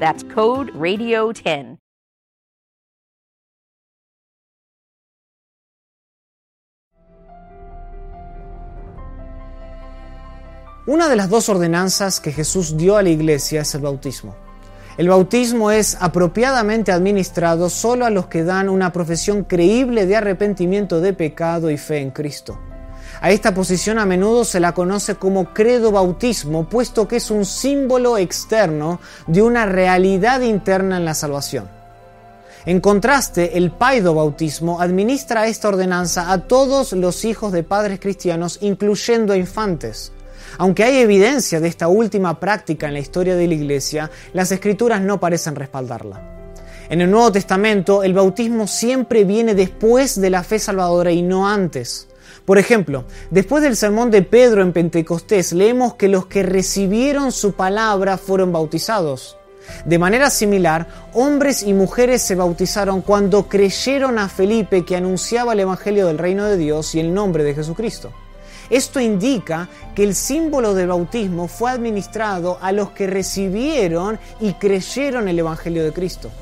That's code RADIO10. Una de las dos ordenanzas que Jesús dio a la iglesia es el bautismo. El bautismo es apropiadamente administrado solo a los que dan una profesión creíble de arrepentimiento de pecado y fe en Cristo. A esta posición a menudo se la conoce como credo bautismo, puesto que es un símbolo externo de una realidad interna en la salvación. En contraste, el paido bautismo administra esta ordenanza a todos los hijos de padres cristianos, incluyendo infantes. Aunque hay evidencia de esta última práctica en la historia de la Iglesia, las escrituras no parecen respaldarla. En el Nuevo Testamento, el bautismo siempre viene después de la fe salvadora y no antes. Por ejemplo, después del sermón de Pedro en Pentecostés, leemos que los que recibieron su palabra fueron bautizados. De manera similar, hombres y mujeres se bautizaron cuando creyeron a Felipe que anunciaba el Evangelio del Reino de Dios y el nombre de Jesucristo. Esto indica que el símbolo del bautismo fue administrado a los que recibieron y creyeron el Evangelio de Cristo.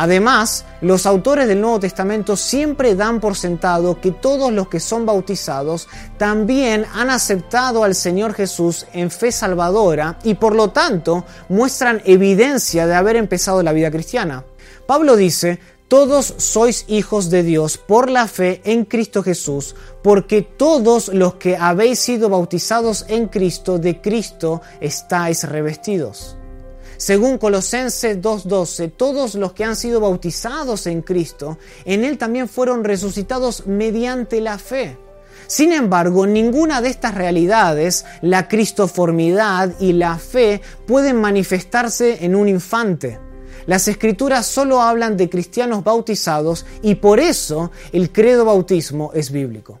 Además, los autores del Nuevo Testamento siempre dan por sentado que todos los que son bautizados también han aceptado al Señor Jesús en fe salvadora y por lo tanto muestran evidencia de haber empezado la vida cristiana. Pablo dice, todos sois hijos de Dios por la fe en Cristo Jesús, porque todos los que habéis sido bautizados en Cristo, de Cristo estáis revestidos. Según Colosenses 2.12, todos los que han sido bautizados en Cristo, en Él también fueron resucitados mediante la fe. Sin embargo, ninguna de estas realidades, la cristoformidad y la fe, pueden manifestarse en un infante. Las escrituras solo hablan de cristianos bautizados y por eso el credo bautismo es bíblico.